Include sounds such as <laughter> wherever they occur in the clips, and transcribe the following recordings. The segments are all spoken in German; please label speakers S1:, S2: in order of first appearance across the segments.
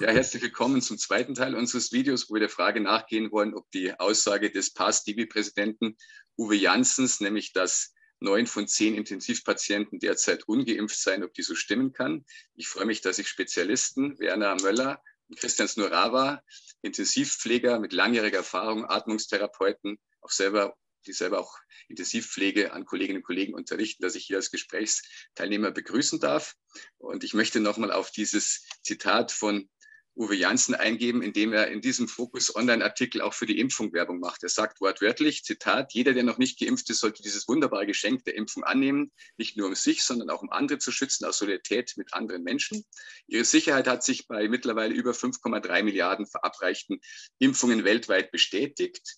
S1: Ja, herzlich willkommen zum zweiten Teil unseres Videos, wo wir der Frage nachgehen wollen, ob die Aussage des PAS-DB-Präsidenten Uwe Janssens, nämlich dass neun von zehn Intensivpatienten derzeit ungeimpft seien, ob die so stimmen kann. Ich freue mich, dass ich Spezialisten, Werner Möller und Christian Snurava, Intensivpfleger mit langjähriger Erfahrung, Atmungstherapeuten, auch selber die selber auch Intensivpflege an Kolleginnen und Kollegen unterrichten, dass ich hier als Gesprächsteilnehmer begrüßen darf. Und ich möchte nochmal auf dieses Zitat von Uwe Janssen eingeben, indem er in diesem Fokus-Online-Artikel auch für die Impfung Werbung macht. Er sagt wortwörtlich, Zitat, jeder, der noch nicht geimpft ist, sollte dieses wunderbare Geschenk der Impfung annehmen, nicht nur um sich, sondern auch um andere zu schützen, aus Solidarität mit anderen Menschen. Ihre Sicherheit hat sich bei mittlerweile über 5,3 Milliarden verabreichten Impfungen weltweit bestätigt.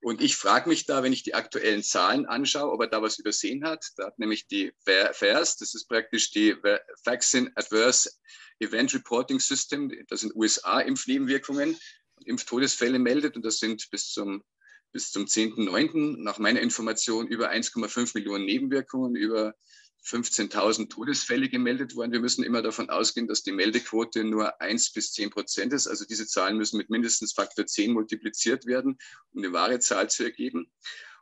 S1: Und ich frage mich da, wenn ich die aktuellen Zahlen anschaue, ob er da was übersehen hat. Da hat nämlich die FAIRS, das ist praktisch die Vaccine Adverse Event Reporting System, das sind USA-Impfnebenwirkungen und Impftodesfälle meldet. Und das sind bis zum, bis zum 10.9. nach meiner Information über 1,5 Millionen Nebenwirkungen, über 15.000 Todesfälle gemeldet worden. Wir müssen immer davon ausgehen, dass die Meldequote nur 1 bis 10 Prozent ist. Also diese Zahlen müssen mit mindestens Faktor 10 multipliziert werden, um eine wahre Zahl zu ergeben.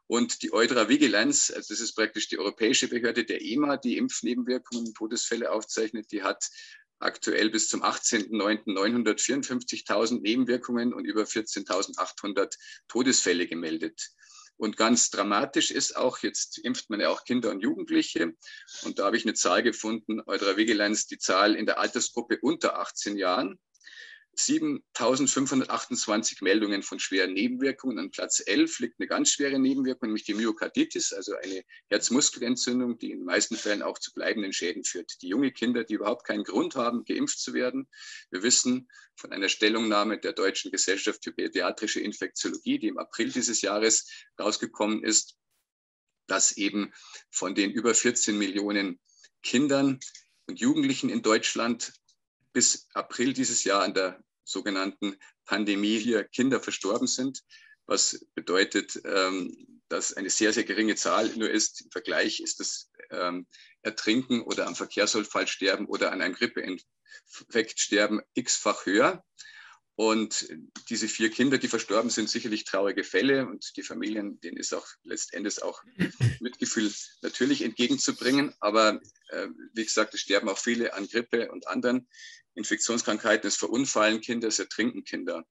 S1: Und die Eudra Vigilance, also das ist praktisch die europäische Behörde der EMA, die Impfnebenwirkungen und Todesfälle aufzeichnet, die hat aktuell bis zum 18.09. 954.000 Nebenwirkungen und über 14.800 Todesfälle gemeldet. Und ganz dramatisch ist auch, jetzt impft man ja auch Kinder und Jugendliche. Und da habe ich eine Zahl gefunden, Eudra Vigilanz, die Zahl in der Altersgruppe unter 18 Jahren. 7.528 Meldungen von schweren Nebenwirkungen. An Platz 11 liegt eine ganz schwere Nebenwirkung, nämlich die Myokarditis, also eine Herzmuskelentzündung, die in den meisten Fällen auch zu bleibenden Schäden führt. Die junge Kinder, die überhaupt keinen Grund haben, geimpft zu werden. Wir wissen von einer Stellungnahme der Deutschen Gesellschaft für Pädiatrische Infektiologie, die im April dieses Jahres rausgekommen ist, dass eben von den über 14 Millionen Kindern und Jugendlichen in Deutschland bis April dieses Jahr an der sogenannten Pandemie hier Kinder verstorben sind, was bedeutet, ähm, dass eine sehr, sehr geringe Zahl nur ist. Im Vergleich ist das ähm, Ertrinken oder am Verkehrsunfall sterben oder an einem Grippeinfekt sterben x-fach höher. Und diese vier Kinder, die verstorben sind, sicherlich traurige Fälle und die Familien, denen ist auch letztendlich auch Mitgefühl natürlich entgegenzubringen. Aber äh, wie gesagt, es sterben auch viele an Grippe und anderen Infektionskrankheiten. Es verunfallen Kinder, es ertrinken Kinder.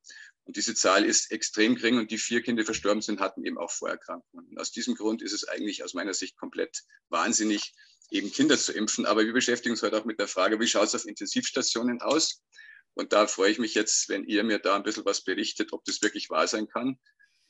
S1: Und diese Zahl ist extrem gering und die vier Kinder, die verstorben sind, hatten eben auch Vorerkrankungen. Und aus diesem Grund ist es eigentlich aus meiner Sicht komplett wahnsinnig, eben Kinder zu impfen. Aber wir beschäftigen uns heute auch mit der Frage, wie schaut es auf Intensivstationen aus? Und da freue ich mich jetzt, wenn ihr mir da ein bisschen was berichtet, ob das wirklich wahr sein kann,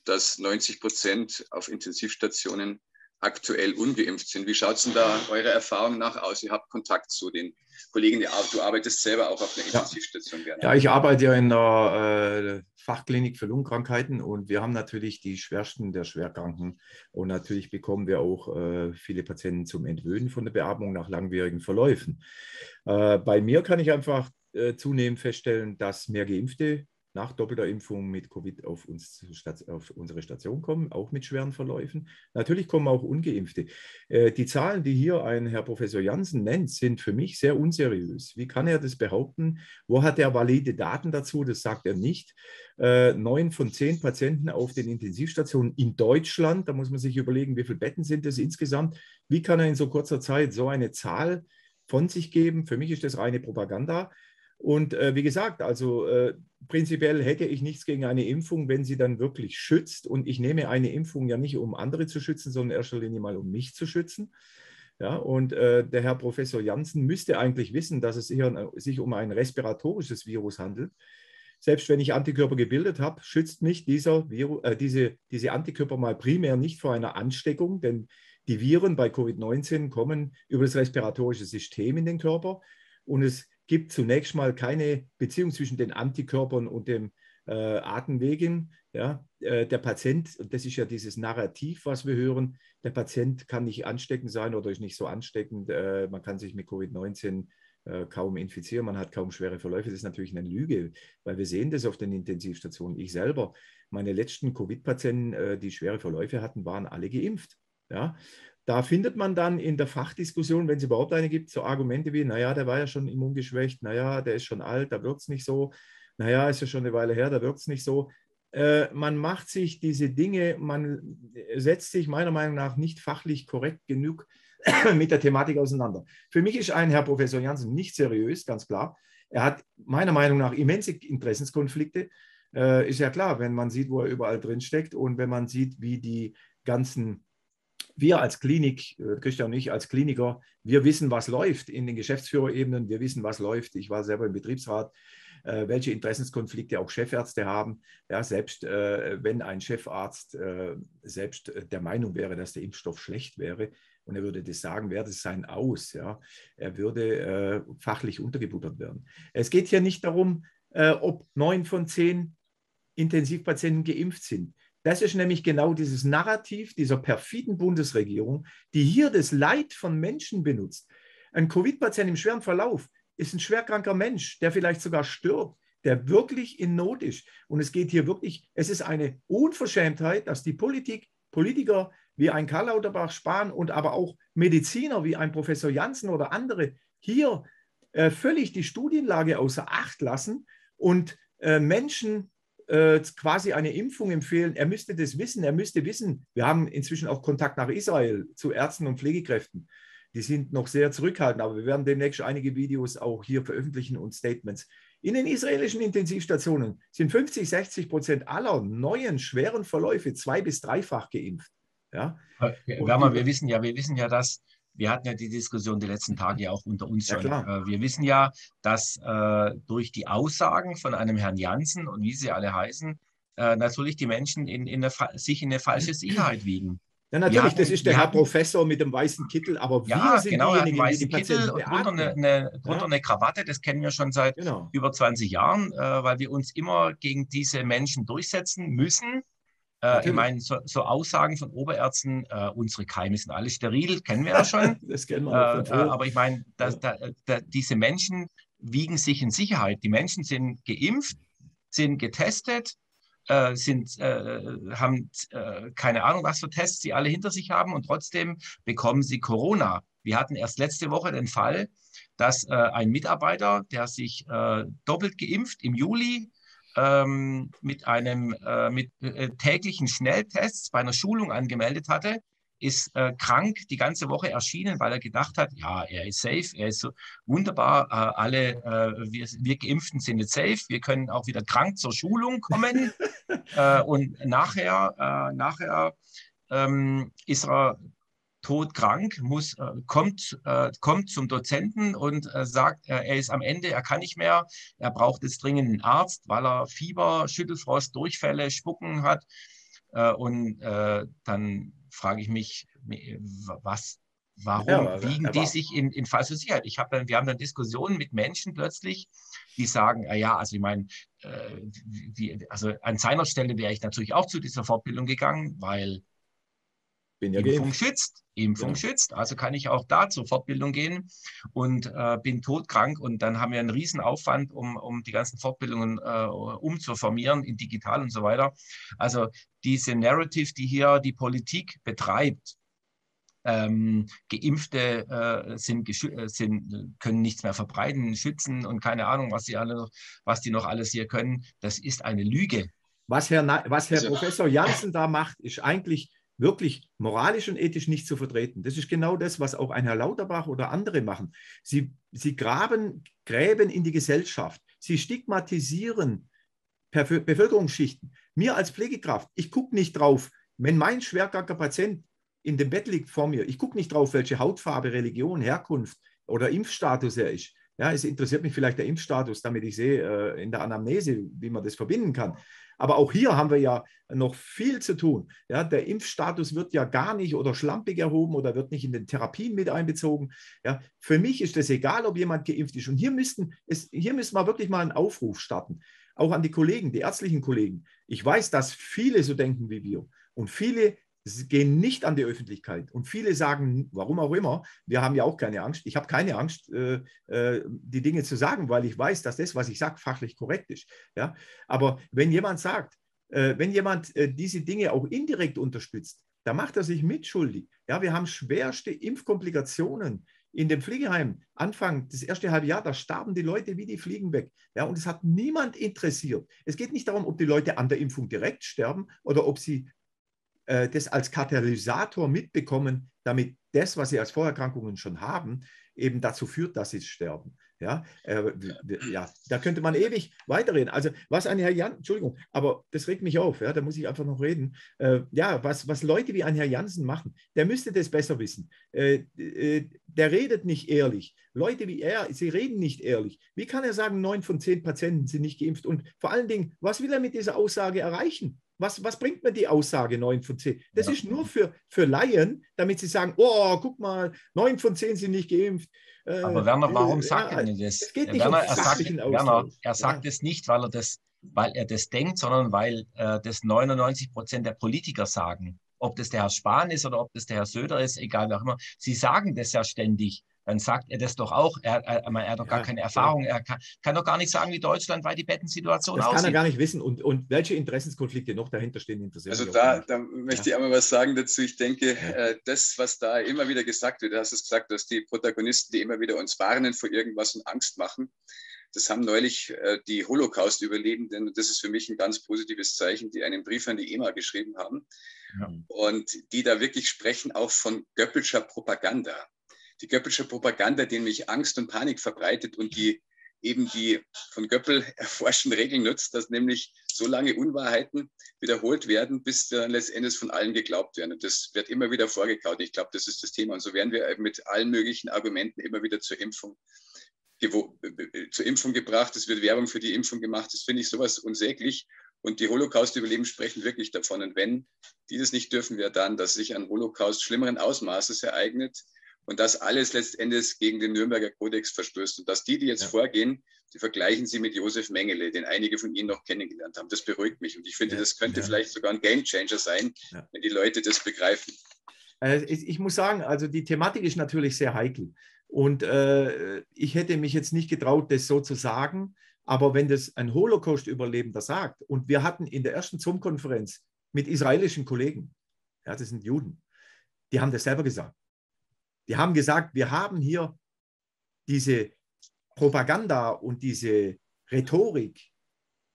S1: dass 90 Prozent auf Intensivstationen aktuell ungeimpft sind. Wie schaut es denn da eurer Erfahrung nach aus? Ihr habt Kontakt zu den Kollegen, du arbeitest selber auch auf einer Intensivstation.
S2: Ja, ja ich arbeite ja in der äh, Fachklinik für Lungenkrankheiten und wir haben natürlich die schwersten der Schwerkranken und natürlich bekommen wir auch äh, viele Patienten zum Entwöhnen von der Beatmung nach langwierigen Verläufen. Äh, bei mir kann ich einfach zunehmend feststellen, dass mehr Geimpfte nach doppelter Impfung mit Covid auf, uns, auf unsere Station kommen, auch mit schweren Verläufen. Natürlich kommen auch ungeimpfte. Äh, die Zahlen, die hier ein Herr Professor Janssen nennt, sind für mich sehr unseriös. Wie kann er das behaupten? Wo hat er valide Daten dazu? Das sagt er nicht. Äh, neun von zehn Patienten auf den Intensivstationen in Deutschland, da muss man sich überlegen, wie viele Betten sind es insgesamt. Wie kann er in so kurzer Zeit so eine Zahl von sich geben? Für mich ist das reine Propaganda. Und äh, wie gesagt, also äh, prinzipiell hätte ich nichts gegen eine Impfung, wenn sie dann wirklich schützt. Und ich nehme eine Impfung ja nicht, um andere zu schützen, sondern in Linie mal, um mich zu schützen. Ja, und äh, der Herr Professor Janssen müsste eigentlich wissen, dass es hier, sich um ein respiratorisches Virus handelt. Selbst wenn ich Antikörper gebildet habe, schützt mich dieser Virus, äh, diese, diese Antikörper mal primär nicht vor einer Ansteckung, denn die Viren bei Covid-19 kommen über das respiratorische System in den Körper und es gibt zunächst mal keine Beziehung zwischen den Antikörpern und dem äh, Atemwegen. Ja, äh, der Patient, und das ist ja dieses Narrativ, was wir hören, der Patient kann nicht ansteckend sein oder ist nicht so ansteckend. Äh, man kann sich mit Covid-19 äh, kaum infizieren, man hat kaum schwere Verläufe. Das ist natürlich eine Lüge, weil wir sehen das auf den Intensivstationen. Ich selber, meine letzten Covid-Patienten, äh, die schwere Verläufe hatten, waren alle geimpft. Ja? Da findet man dann in der Fachdiskussion, wenn es überhaupt eine gibt, so Argumente wie, naja, der war ja schon immungeschwächt, naja, der ist schon alt, da wird es nicht so, naja, ist ja schon eine Weile her, da wird es nicht so. Äh, man macht sich diese Dinge, man setzt sich meiner Meinung nach nicht fachlich korrekt genug <coughs> mit der Thematik auseinander. Für mich ist ein Herr Professor Janssen nicht seriös, ganz klar. Er hat meiner Meinung nach immense Interessenskonflikte. Äh, ist ja klar, wenn man sieht, wo er überall drin steckt und wenn man sieht, wie die ganzen wir als Klinik, äh, Christian und ich als Kliniker, wir wissen, was läuft in den Geschäftsführerebenen, wir wissen, was läuft. Ich war selber im Betriebsrat, äh, welche Interessenskonflikte auch Chefärzte haben. Ja, selbst äh, wenn ein Chefarzt selbst der Meinung wäre, dass der Impfstoff schlecht wäre und er würde das sagen, wäre das sein Aus. Ja. Er würde fachlich untergebuttert werden. Es geht hier nicht darum, ob neun von zehn Intensivpatienten geimpft sind. Das ist nämlich genau dieses Narrativ dieser perfiden Bundesregierung, die hier das Leid von Menschen benutzt. Ein Covid-Patient im schweren Verlauf ist ein schwerkranker Mensch, der vielleicht sogar stirbt, der wirklich in Not ist. Und es geht hier wirklich, es ist eine Unverschämtheit, dass die Politik, Politiker wie ein Karl Lauterbach, Spahn und aber auch Mediziner wie ein Professor Janssen oder andere hier äh, völlig die Studienlage außer Acht lassen und äh, Menschen äh, quasi eine Impfung empfehlen. Er müsste das wissen. Er müsste wissen, wir haben inzwischen auch Kontakt nach Israel zu Ärzten und Pflegekräften. Die sind noch sehr zurückhaltend, aber wir werden demnächst einige Videos auch hier veröffentlichen und Statements. In den israelischen Intensivstationen sind 50, 60 Prozent aller neuen schweren Verläufe zwei- bis dreifach geimpft. Ja?
S3: Werner, wir wissen ja, wir wissen ja, dass wir hatten ja die Diskussion die letzten Tage ja auch unter uns schon. Ja, wir wissen ja, dass äh, durch die Aussagen von einem Herrn Janssen und wie sie alle heißen, äh, natürlich die Menschen in, in eine, sich in eine falsche Sicherheit wiegen.
S2: Ja, natürlich, hatten, das ist der Herr hatten, Professor mit dem weißen Kittel, aber wir
S3: ja, sind genau, diejenigen, die die Kittel und drunter eine, eine, drunter eine Krawatte, das kennen wir schon seit genau. über 20 Jahren, äh, weil wir uns immer gegen diese Menschen durchsetzen müssen äh, ich meine, so, so, Aussagen von Oberärzten, äh, unsere Keime sind alle steril, kennen wir ja schon. <laughs> das kennen wir. Äh, aber ich meine, da, da, da, diese Menschen wiegen sich in Sicherheit. Die Menschen sind geimpft, sind getestet, äh, sind, äh, haben äh, keine Ahnung, was für Tests sie alle hinter sich haben und trotzdem bekommen sie Corona. Wir hatten erst letzte Woche den Fall, dass ein Mitarbeiter, der sich doppelt geimpft im Juli ähm, mit einem äh, mit äh, täglichen Schnelltests bei einer Schulung angemeldet hatte, ist äh, krank die ganze Woche erschienen, weil er gedacht hat, ja, er ist safe, er ist so wunderbar, äh, alle äh, wir, wir, Geimpften sind jetzt safe, wir können auch wieder krank zur Schulung kommen. <laughs> Äh, und nachher, nachher ähm, ist er todkrank, muss, äh, kommt, äh, kommt zum Dozenten und äh, sagt, äh, er ist am Ende, er kann nicht mehr, er braucht jetzt dringend einen Arzt, weil er Fieber, Schüttelfrost, Durchfälle, Spucken hat. Äh, und äh, dann frage ich mich, was, warum ja, wiegen die sich in, in falsche Sicherheit? Ich hab dann, wir haben dann Diskussionen mit Menschen plötzlich, die sagen, ah ja, also ich meine, also an seiner Stelle wäre ich natürlich auch zu dieser Fortbildung gegangen, weil bin ja Impfung geimpft. schützt. Impfung genau. schützt. Also kann ich auch da zur Fortbildung gehen und äh, bin todkrank und dann haben wir einen riesen Aufwand, um, um die ganzen Fortbildungen äh, umzuformieren in digital und so weiter. Also diese Narrative, die hier die Politik betreibt, ähm, Geimpfte äh, sind, äh, sind, können nichts mehr verbreiten, schützen und keine Ahnung, was sie alle, was die noch alles hier können. Das ist eine Lüge.
S2: Was Herr, was Herr also, Professor Janssen da macht, ist eigentlich wirklich moralisch und ethisch nicht zu vertreten. Das ist genau das, was auch ein Herr Lauterbach oder andere machen. Sie, sie graben, gräben in die Gesellschaft. Sie stigmatisieren Bevölkerungsschichten. Mir als Pflegekraft, ich gucke nicht drauf, wenn mein schwerkranker Patient in dem Bett liegt vor mir, ich gucke nicht drauf, welche Hautfarbe, Religion, Herkunft oder Impfstatus er ist. Ja, es interessiert mich vielleicht der Impfstatus, damit ich sehe äh, in der Anamnese, wie man das verbinden kann. Aber auch hier haben wir ja noch viel zu tun. Ja, der Impfstatus wird ja gar nicht oder schlampig erhoben oder wird nicht in den Therapien mit einbezogen. Ja, für mich ist es egal, ob jemand geimpft ist. Und hier, müssten, es, hier müssen wir wirklich mal einen Aufruf starten. Auch an die Kollegen, die ärztlichen Kollegen. Ich weiß, dass viele so denken wie wir. Und viele Sie gehen nicht an die Öffentlichkeit. Und viele sagen, warum auch immer, wir haben ja auch keine Angst. Ich habe keine Angst, äh, äh, die Dinge zu sagen, weil ich weiß, dass das, was ich sage, fachlich korrekt ist. Ja? Aber wenn jemand sagt, äh, wenn jemand äh, diese Dinge auch indirekt unterstützt, da macht er sich mitschuldig. Ja, wir haben schwerste Impfkomplikationen in dem Pflegeheim. Anfang, das erste halbe Jahr, da starben die Leute wie die Fliegen weg. Ja, und es hat niemand interessiert. Es geht nicht darum, ob die Leute an der Impfung direkt sterben oder ob sie äh, das als Katalysator mitbekommen, damit das, was sie als Vorerkrankungen schon haben, eben dazu führt, dass sie sterben. Ja, äh, ja, da könnte man ewig weiterreden. Also, was ein Herr Jan, Entschuldigung, aber das regt mich auf, ja, da muss ich einfach noch reden. Äh, ja, was, was Leute wie ein Herr Jansen machen, der müsste das besser wissen. Äh, äh, der redet nicht ehrlich. Leute wie er, sie reden nicht ehrlich. Wie kann er sagen, neun von zehn Patienten sind nicht geimpft? Und vor allen Dingen, was will er mit dieser Aussage erreichen? Was, was bringt mir die Aussage 9 von 10? Das ja. ist nur für, für Laien, damit sie sagen, oh, guck mal, 9 von 10 sind nicht geimpft.
S3: Äh, Aber Werner, warum äh, sagt ja, er denn das? Es geht nicht Werner, um er sagt, Werner, er sagt ja. es nicht, weil er das, weil er das denkt, sondern weil äh, das 99 Prozent der Politiker sagen. Ob das der Herr Spahn ist oder ob das der Herr Söder ist, egal wer auch immer. Sie sagen das ja ständig dann sagt er das doch auch. Er, er, er hat doch gar keine Erfahrung. Er kann, kann, doch gar nicht sagen, wie deutschlandweit die Bettensituation
S2: das aussieht. Das kann er gar nicht wissen. Und, und welche Interessenskonflikte noch dahinter stehen, interessiert
S1: Also da, da, möchte ich einmal was sagen dazu. Ich denke, äh, das, was da immer wieder gesagt wird, du hast es gesagt, dass die Protagonisten, die immer wieder uns warnen vor irgendwas und Angst machen, das haben neulich äh, die Holocaust-Überlebenden, und das ist für mich ein ganz positives Zeichen, die einen Brief an die EMA geschrieben haben. Ja. Und die da wirklich sprechen auch von Göppelscher Propaganda die Göppelsche Propaganda, die nämlich Angst und Panik verbreitet und die eben die von Göppel <laughs> erforschten Regeln nutzt, dass nämlich so lange Unwahrheiten wiederholt werden, bis dann letztendlich von allen geglaubt werden. Und das wird immer wieder vorgekaut. Ich glaube, das ist das Thema. Und so werden wir mit allen möglichen Argumenten immer wieder zur Impfung, zur Impfung gebracht. Es wird Werbung für die Impfung gemacht. Das finde ich sowas unsäglich. Und die Holocaust-Überleben sprechen wirklich davon. Und wenn die das nicht dürfen, wir dann, dass sich ein Holocaust schlimmeren Ausmaßes ereignet, und das alles letztendlich gegen den Nürnberger Kodex verstößt. Und dass die, die jetzt ja. vorgehen, die vergleichen sie mit Josef Mengele, den einige von Ihnen noch kennengelernt haben. Das beruhigt mich. Und ich finde, ja. das könnte ja. vielleicht sogar ein Gamechanger sein, wenn die Leute das begreifen.
S2: Äh, ich muss sagen, also die Thematik ist natürlich sehr heikel. Und äh, ich hätte mich jetzt nicht getraut, das so zu sagen. Aber wenn das ein Holocaust-Überlebender sagt, und wir hatten in der ersten Zoom-Konferenz mit israelischen Kollegen, ja, das sind Juden, die haben das selber gesagt. Die haben gesagt, wir haben hier diese Propaganda und diese Rhetorik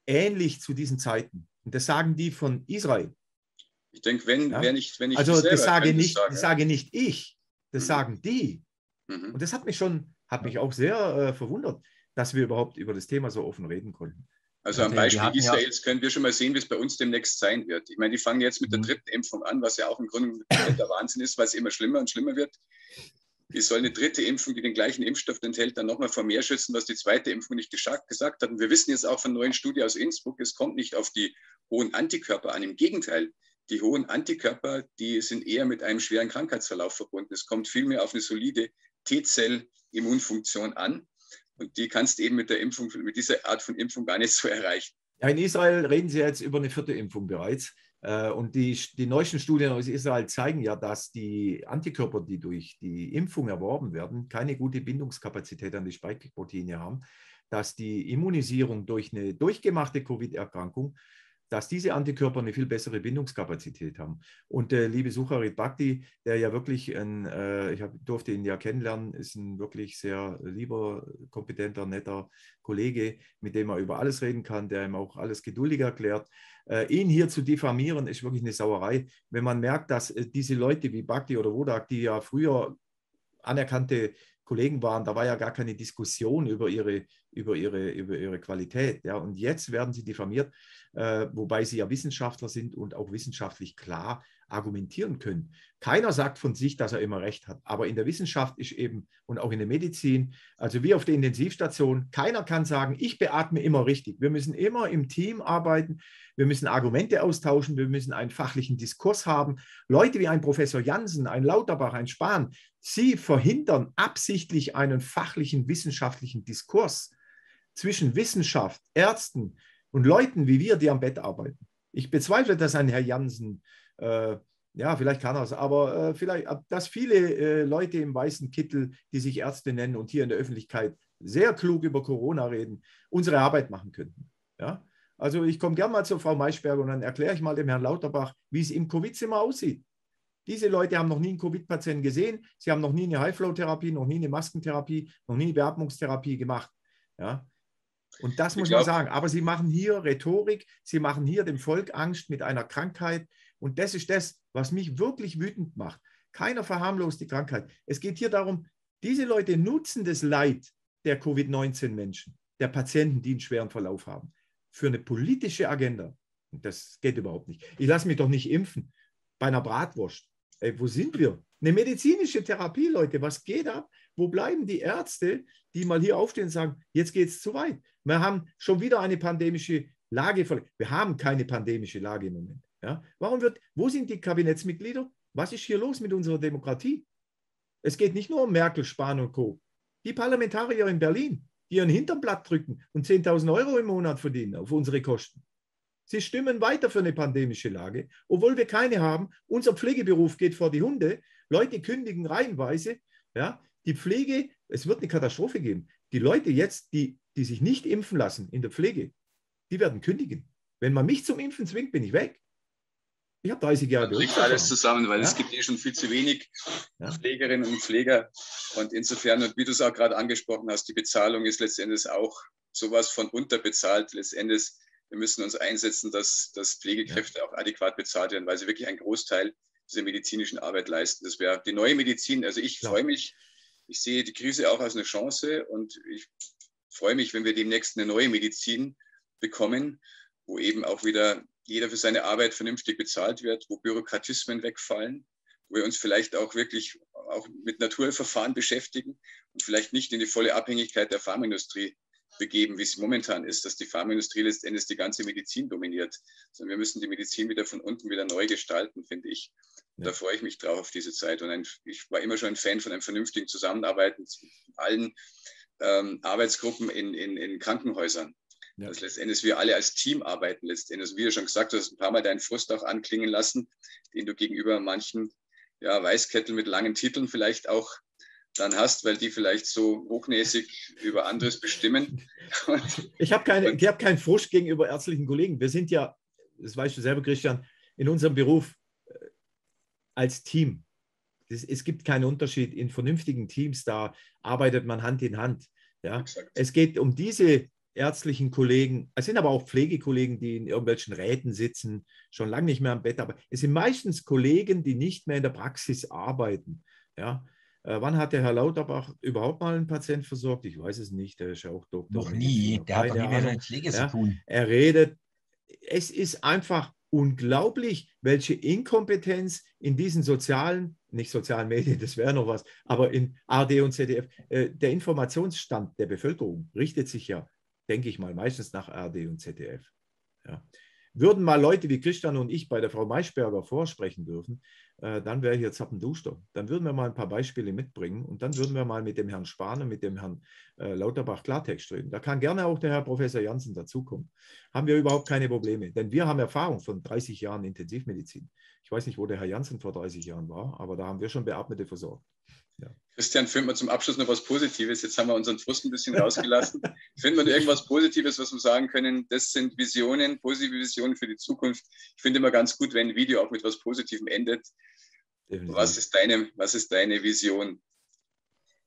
S2: ähnlich zu diesen Zeiten. Und das sagen die von Israel.
S1: Ich denke, wenn, ja? wenn ich, wenn ich
S2: also das sage nicht, sage. das sage nicht ich, das mhm. sagen die. Mhm. Und das hat mich schon, hat mich auch sehr äh, verwundert, dass wir überhaupt über das Thema so offen reden konnten.
S1: Also am Beispiel Israels können wir schon mal sehen, wie es bei uns demnächst sein wird. Ich meine, die fangen jetzt mit der mhm. dritten Impfung an, was ja auch im Grunde der Wahnsinn ist, weil es immer schlimmer und schlimmer wird. Wie soll eine dritte Impfung, die den gleichen Impfstoff enthält, dann nochmal vor mehr schützen, was die zweite Impfung nicht gesagt hat? Und wir wissen jetzt auch von neuen Studien aus Innsbruck, es kommt nicht auf die hohen Antikörper an. Im Gegenteil, die hohen Antikörper, die sind eher mit einem schweren Krankheitsverlauf verbunden. Es kommt vielmehr auf eine solide T-Zell-Immunfunktion an. Und die kannst du eben mit der Impfung, mit dieser Art von Impfung gar nicht so erreichen.
S2: Ja, in Israel reden sie jetzt über eine vierte Impfung bereits. Äh, und die, die neuesten Studien aus Israel zeigen ja, dass die Antikörper, die durch die Impfung erworben werden, keine gute Bindungskapazität an die Spike-Proteine haben, dass die Immunisierung durch eine durchgemachte Covid-Erkrankung dass diese Antikörper eine viel bessere Bindungskapazität haben. Und der liebe Sucharit Bhakti, der ja wirklich, ein, äh, ich hab, durfte ihn ja kennenlernen, ist ein wirklich sehr lieber, kompetenter, netter Kollege, mit dem er über alles reden kann, der ihm auch alles geduldig erklärt. Äh, ihn hier zu diffamieren, ist wirklich eine Sauerei. Wenn man merkt, dass äh, diese Leute wie Bhakti oder Wodak, die ja früher anerkannte Kollegen waren, da war ja gar keine Diskussion über ihre, über ihre, über ihre Qualität. Ja. Und jetzt werden sie diffamiert, wobei sie ja Wissenschaftler sind und auch wissenschaftlich klar argumentieren können. Keiner sagt von sich, dass er immer recht hat, aber in der Wissenschaft ist eben und auch in der Medizin, also wie auf der Intensivstation, keiner kann sagen, ich beatme immer richtig. Wir müssen immer im Team arbeiten, wir müssen Argumente austauschen, wir müssen einen fachlichen Diskurs haben. Leute wie ein Professor Jansen, ein Lauterbach, ein Spahn, sie verhindern absichtlich einen fachlichen wissenschaftlichen Diskurs zwischen Wissenschaft, Ärzten und Leuten wie wir, die am Bett arbeiten. Ich bezweifle, dass ein Herr Jansen äh, ja, vielleicht kann er es, aber äh, vielleicht, dass viele äh, Leute im weißen Kittel, die sich Ärzte nennen und hier in der Öffentlichkeit sehr klug über Corona reden, unsere Arbeit machen könnten. Ja? Also ich komme gerne mal zur Frau Maischberger und dann erkläre ich mal dem Herrn Lauterbach, wie es im Covid-Zimmer aussieht. Diese Leute haben noch nie einen Covid-Patienten gesehen, sie haben noch nie eine High-Flow-Therapie, noch nie eine Maskentherapie, noch nie eine Beatmungstherapie gemacht. Ja? Und das muss glaub, man sagen. Aber sie machen hier Rhetorik, sie machen hier dem Volk Angst mit einer Krankheit. Und das ist das, was mich wirklich wütend macht. Keiner verharmlost die Krankheit. Es geht hier darum, diese Leute nutzen das Leid der Covid-19-Menschen, der Patienten, die einen schweren Verlauf haben, für eine politische Agenda. Und das geht überhaupt nicht. Ich lasse mich doch nicht impfen bei einer Bratwurst. Ey, wo sind wir? Eine medizinische Therapie, Leute, was geht ab? Wo bleiben die Ärzte, die mal hier aufstehen und sagen, jetzt geht es zu weit? Wir haben schon wieder eine pandemische Lage. Wir haben keine pandemische Lage im Moment. Ja? Warum wird, wo sind die Kabinettsmitglieder? Was ist hier los mit unserer Demokratie? Es geht nicht nur um Merkel, Spahn und Co. Die Parlamentarier in Berlin, die ihren Hinterblatt drücken und 10.000 Euro im Monat verdienen auf unsere Kosten. Sie stimmen weiter für eine pandemische Lage, obwohl wir keine haben. Unser Pflegeberuf geht vor die Hunde. Leute kündigen reihenweise. Ja, die Pflege, es wird eine Katastrophe geben. Die Leute jetzt, die, die sich nicht impfen lassen in der Pflege, die werden kündigen. Wenn man mich zum Impfen zwingt, bin ich weg. Ich habe 30 Jahre
S1: Beruf. alles zusammen, weil ja? es gibt eh schon viel zu wenig ja? Pflegerinnen und Pfleger. Und insofern, und wie du es auch gerade angesprochen hast, die Bezahlung ist letztendlich auch sowas von unterbezahlt. Letztendlich, wir müssen uns einsetzen, dass, dass Pflegekräfte ja. auch adäquat bezahlt werden, weil sie wirklich einen Großteil dieser medizinischen Arbeit leisten. Das wäre die neue Medizin. Also ich freue mich, ich sehe die Krise auch als eine Chance und ich freue mich, wenn wir demnächst eine neue Medizin bekommen, wo eben auch wieder jeder für seine Arbeit vernünftig bezahlt wird, wo Bürokratismen wegfallen, wo wir uns vielleicht auch wirklich auch mit Naturverfahren beschäftigen und vielleicht nicht in die volle Abhängigkeit der Pharmaindustrie begeben, wie es momentan ist, dass die Pharmaindustrie letztendlich die ganze Medizin dominiert, sondern wir müssen die Medizin wieder von unten wieder neu gestalten, finde ich. Ja. Da freue ich mich drauf auf diese Zeit. Und ein, ich war immer schon ein Fan von einem vernünftigen Zusammenarbeiten mit allen ähm, Arbeitsgruppen in, in, in Krankenhäusern. Ja. Dass letztendlich wir alle als Team arbeiten letztendlich. Wie du schon gesagt hast, ein paar Mal deinen Frust auch anklingen lassen, den du gegenüber manchen ja, Weißkettel mit langen Titeln vielleicht auch dann hast, weil die vielleicht so hochnäsig über anderes bestimmen. <laughs>
S2: ich habe keine, hab keinen Frust gegenüber ärztlichen Kollegen. Wir sind ja, das weißt du selber, Christian, in unserem Beruf als Team. Es, es gibt keinen Unterschied. In vernünftigen Teams, da arbeitet man Hand in Hand. Ja? Es geht um diese ärztlichen Kollegen, es sind aber auch Pflegekollegen, die in irgendwelchen Räten sitzen, schon lange nicht mehr am Bett, aber es sind meistens Kollegen, die nicht mehr in der Praxis arbeiten. Ja. Äh, wann hat der Herr Lauterbach überhaupt mal einen Patient versorgt? Ich weiß es nicht, der ist ja auch Doktor.
S3: Noch nie, der hat nie mehr mit Pflege ja. zu tun.
S2: Er redet, es ist einfach unglaublich, welche Inkompetenz in diesen sozialen, nicht sozialen Medien, das wäre noch was, aber in ARD und ZDF, äh, der Informationsstand der Bevölkerung richtet sich ja denke ich mal, meistens nach ARD und ZDF. Ja. Würden mal Leute wie Christian und ich bei der Frau Maischberger vorsprechen dürfen, dann wäre hier Zappenduster. Dann würden wir mal ein paar Beispiele mitbringen und dann würden wir mal mit dem Herrn Spahn und mit dem Herrn äh, Lauterbach Klartext reden. Da kann gerne auch der Herr Professor Janssen dazukommen. Haben wir überhaupt keine Probleme, denn wir haben Erfahrung von 30 Jahren Intensivmedizin. Ich weiß nicht, wo der Herr Janssen vor 30 Jahren war, aber da haben wir schon Beatmete versorgt.
S1: Ja. Christian, finden wir zum Abschluss noch was Positives? Jetzt haben wir unseren Frust ein bisschen <laughs> rausgelassen. finden wir irgendwas Positives, was wir sagen können? Das sind Visionen, positive Visionen für die Zukunft. Ich finde immer ganz gut, wenn ein Video auch mit was Positivem endet. Was ist deine, was ist deine Vision?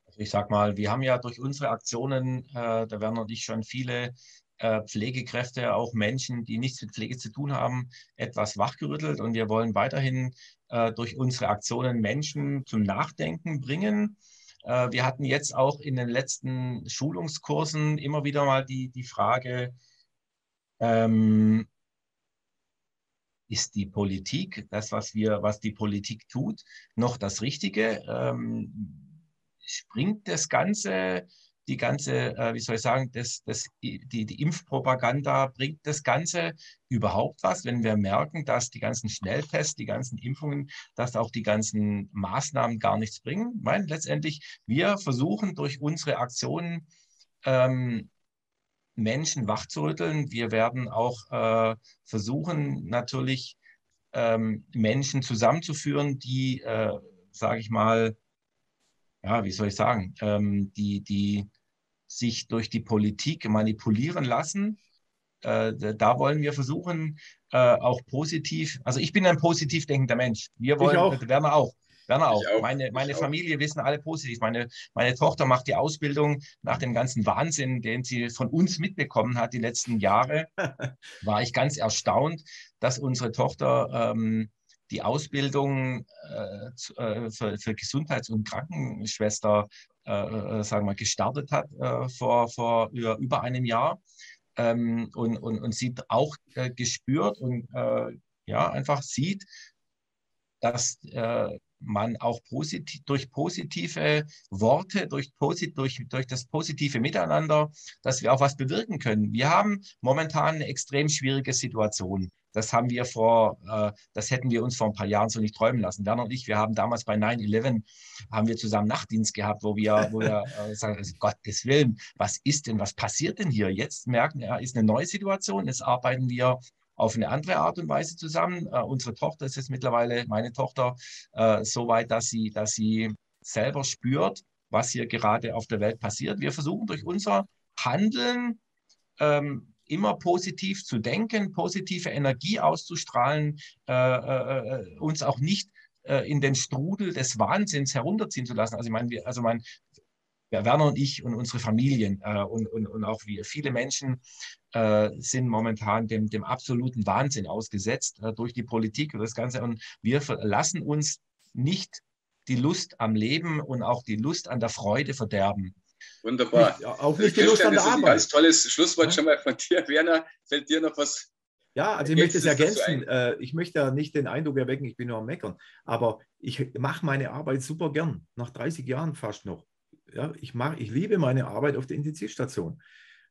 S3: Also ich sag mal, wir haben ja durch unsere Aktionen, äh, da werden und ich schon viele Pflegekräfte, auch Menschen, die nichts mit Pflege zu tun haben, etwas wachgerüttelt. Und wir wollen weiterhin äh, durch unsere Aktionen Menschen zum Nachdenken bringen. Äh, wir hatten jetzt auch in den letzten Schulungskursen immer wieder mal die, die Frage, ähm, ist die Politik, das, was wir, was die Politik tut, noch das Richtige? Ähm, springt das Ganze die ganze, äh, wie soll ich sagen, das, das, die, die Impfpropaganda bringt das Ganze überhaupt was, wenn wir merken, dass die ganzen Schnelltests, die ganzen Impfungen, dass auch die ganzen Maßnahmen gar nichts bringen. Ich meine, letztendlich, wir versuchen durch unsere Aktionen ähm, Menschen wachzurütteln. Wir werden auch äh, versuchen, natürlich ähm, Menschen zusammenzuführen, die, äh, sage ich mal, ja, wie soll ich sagen, ähm, die, die sich durch die Politik manipulieren lassen äh, da wollen wir versuchen, äh, auch positiv, also ich bin ein positiv denkender Mensch. Wir wollen, auch. Werner auch. Werner auch. auch. Meine, meine Familie wissen alle positiv. Meine, meine Tochter macht die Ausbildung nach dem ganzen Wahnsinn, den sie von uns mitbekommen hat die letzten Jahre. <laughs> war ich ganz erstaunt, dass unsere Tochter ähm, die Ausbildung äh, äh für, für, Gesundheits- und Krankenschwester äh, äh, sagen wir, gestartet hat äh, vor, vor über, über einem Jahr ähm, und, und, und sieht auch äh, gespürt und ja, einfach sieht, dass man auch posit durch positive Worte, durch, durch, durch das positive Miteinander, dass wir auch was bewirken können. Wir haben momentan eine extrem schwierige Situation. Das haben wir vor, äh, das hätten wir uns vor ein paar Jahren so nicht träumen lassen. Werner und ich, wir haben damals bei 9-11, haben wir zusammen Nachtdienst gehabt, wo wir, wo wir <laughs> äh, sagen, also Gottes Willen, was ist denn, was passiert denn hier? Jetzt merken, ja, ist eine neue Situation, jetzt arbeiten wir auf eine andere Art und Weise zusammen. Äh, unsere Tochter ist jetzt mittlerweile, meine Tochter, äh, so weit, dass sie, dass sie selber spürt, was hier gerade auf der Welt passiert. Wir versuchen durch unser Handeln ähm, immer positiv zu denken, positive Energie auszustrahlen, äh, äh, äh uns auch nicht äh, in den Strudel des Wahnsinns herunterziehen zu lassen. Also ich meine, wir, also mein, ja, Werner und ich und unsere Familien äh, und, und, und auch wir, viele Menschen äh, sind momentan dem, dem absoluten Wahnsinn ausgesetzt durch die Politik und das Ganze. Und wir lassen uns nicht die Lust am Leben und auch die Lust an der Freude verderben.
S1: Wunderbar. Nicht, auch nicht die Lust an der Arbeit. Ein ganz tolles Schlusswort ja? schon mal von dir, Werner. Fällt dir noch was?
S2: Ja, also ich möchte es ergänzen. Äh, ich möchte ja nicht den Eindruck erwecken, ich bin nur am Meckern. Aber ich mache meine Arbeit super gern. Nach 30 Jahren fast noch. Ja, ich, mach, ich liebe meine Arbeit auf der Intensivstation.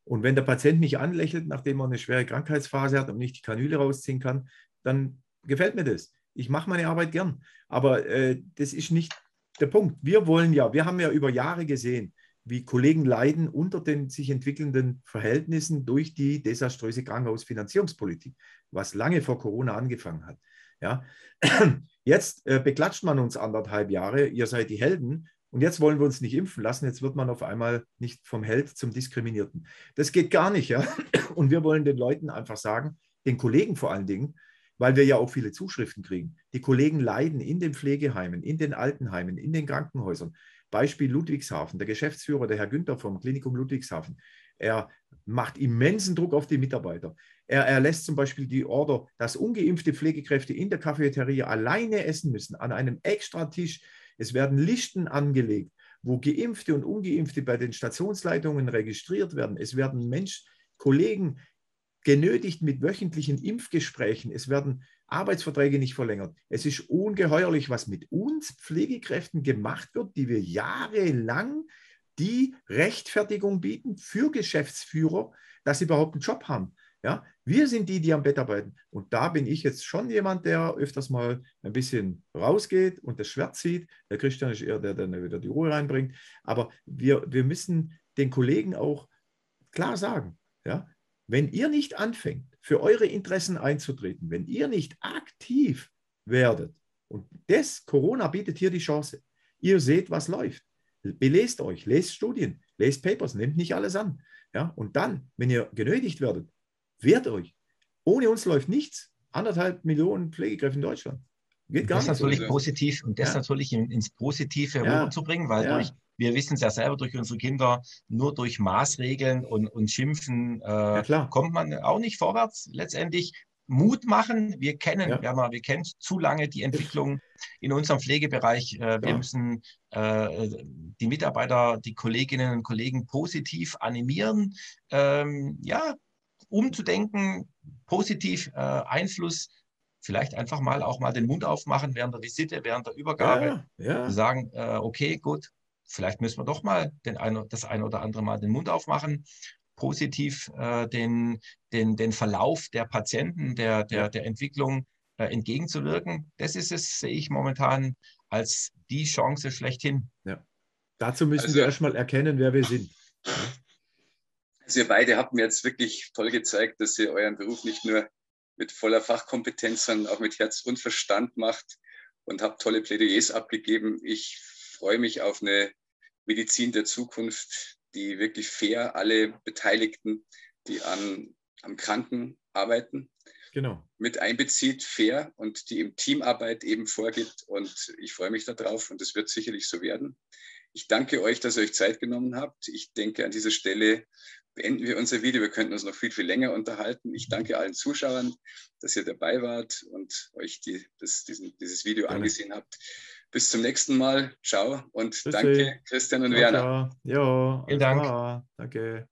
S2: Und wenn der Patient mich anlächelt, nachdem er eine schwere Krankheitsphase hat und nicht die Kanüle rausziehen kann, dann gefällt mir das. Ich mache meine Arbeit gern. Aber äh, das ist nicht der Punkt. Wir wollen ja, wir haben ja über Jahre gesehen, wie Kollegen leiden unter den sich entwickelnden Verhältnissen durch die desaströse Krankenhausfinanzierungspolitik, was lange vor Corona angefangen hat. Ja. <clears throat> Jetzt äh, beklatscht man uns anderthalb Jahre, ihr seid die Helden und jetzt wollen wir uns nicht impfen lassen, jetzt wird man auf einmal nicht vom Held zum Diskriminierten. Das geht gar nicht. Ja? <clears throat> Und wir wollen den Leuten einfach sagen, den Kollegen vor allen Dingen, weil wir ja auch viele Zuschriften kriegen. Die Kollegen leiden in den Pflegeheimen, in den Altenheimen, in den Krankenhäusern. Beispiel Ludwigshafen, der Geschäftsführer, der Herr Günther vom Klinikum Ludwigshafen. Er macht immensen Druck auf die Mitarbeiter. Er erlässt zum Beispiel die Order, dass ungeimpfte Pflegekräfte in der Cafeteria alleine essen müssen, an einem extra Tisch. Es werden Listen angelegt, wo Geimpfte und Ungeimpfte bei den Stationsleitungen registriert werden. Es werden Mensch, Kollegen genötigt mit wöchentlichen Impfgesprächen. Es werden Arbeitsverträge nicht verlängert. Es ist ungeheuerlich, was mit uns Pflegekräften gemacht wird, die wir jahrelang die Rechtfertigung bieten für Geschäftsführer, dass sie überhaupt einen Job haben. Ja, wir sind die, die am Bett arbeiten. Und da bin ich jetzt schon jemand, der öfters mal ein bisschen rausgeht und das Schwert zieht. Der Christian ist eher der, der wieder die Ruhe reinbringt. Aber wir, wir müssen den Kollegen auch klar sagen, ja, wenn ihr nicht anfängt, für eure Interessen einzutreten, wenn ihr nicht aktiv werdet, und das Corona bietet hier die Chance, ihr seht, was läuft. Belest euch, lest Studien, lest Papers, nehmt nicht alles an. Ja? Und dann, wenn ihr genötigt werdet, wehrt euch. Ohne uns läuft nichts. Anderthalb Millionen Pflegekräfte in Deutschland.
S3: Geht das natürlich so. positiv und das ja. natürlich ins Positive ja. rüberzubringen, weil ja. durch wir wissen es ja selber durch unsere Kinder, nur durch Maßregeln und, und Schimpfen äh, kommt man auch nicht vorwärts. Letztendlich Mut machen. Wir kennen, ja. wir, mal, wir kennen zu lange die Entwicklung in unserem Pflegebereich. Äh, wir müssen äh, die Mitarbeiter, die Kolleginnen und Kollegen positiv animieren, ähm, ja, umzudenken, positiv äh, Einfluss vielleicht einfach mal auch mal den Mund aufmachen während der Visite, während der Übergabe, ja, ja. sagen, äh, okay, gut, vielleicht müssen wir doch mal den ein, das eine oder andere Mal den Mund aufmachen, positiv äh, den, den, den Verlauf der Patienten, der, der, der Entwicklung äh, entgegenzuwirken. Das ist es, sehe ich momentan als die Chance schlechthin. Ja.
S2: Dazu müssen also, wir erstmal erkennen, wer wir sind.
S1: Also ihr beide habt mir jetzt wirklich toll gezeigt, dass ihr euren Beruf nicht nur mit voller Fachkompetenz, sondern auch mit Herz und Verstand macht und habt tolle Plädoyers abgegeben. Ich freue mich auf eine Medizin der Zukunft, die wirklich fair alle Beteiligten, die an am Kranken arbeiten,
S2: genau.
S1: mit einbezieht, fair und die im Teamarbeit eben vorgibt. Und ich freue mich darauf und es wird sicherlich so werden. Ich danke euch, dass ihr euch Zeit genommen habt. Ich denke, an dieser Stelle beenden wir unser Video. Wir könnten uns noch viel, viel länger unterhalten. Ich danke allen Zuschauern, dass ihr dabei wart und euch die, das, diesen, dieses Video Gerne. angesehen habt. Bis zum nächsten Mal. Ciao und Bis danke, Christian und ciao, Werner.
S2: Ja, vielen Dank. Danke.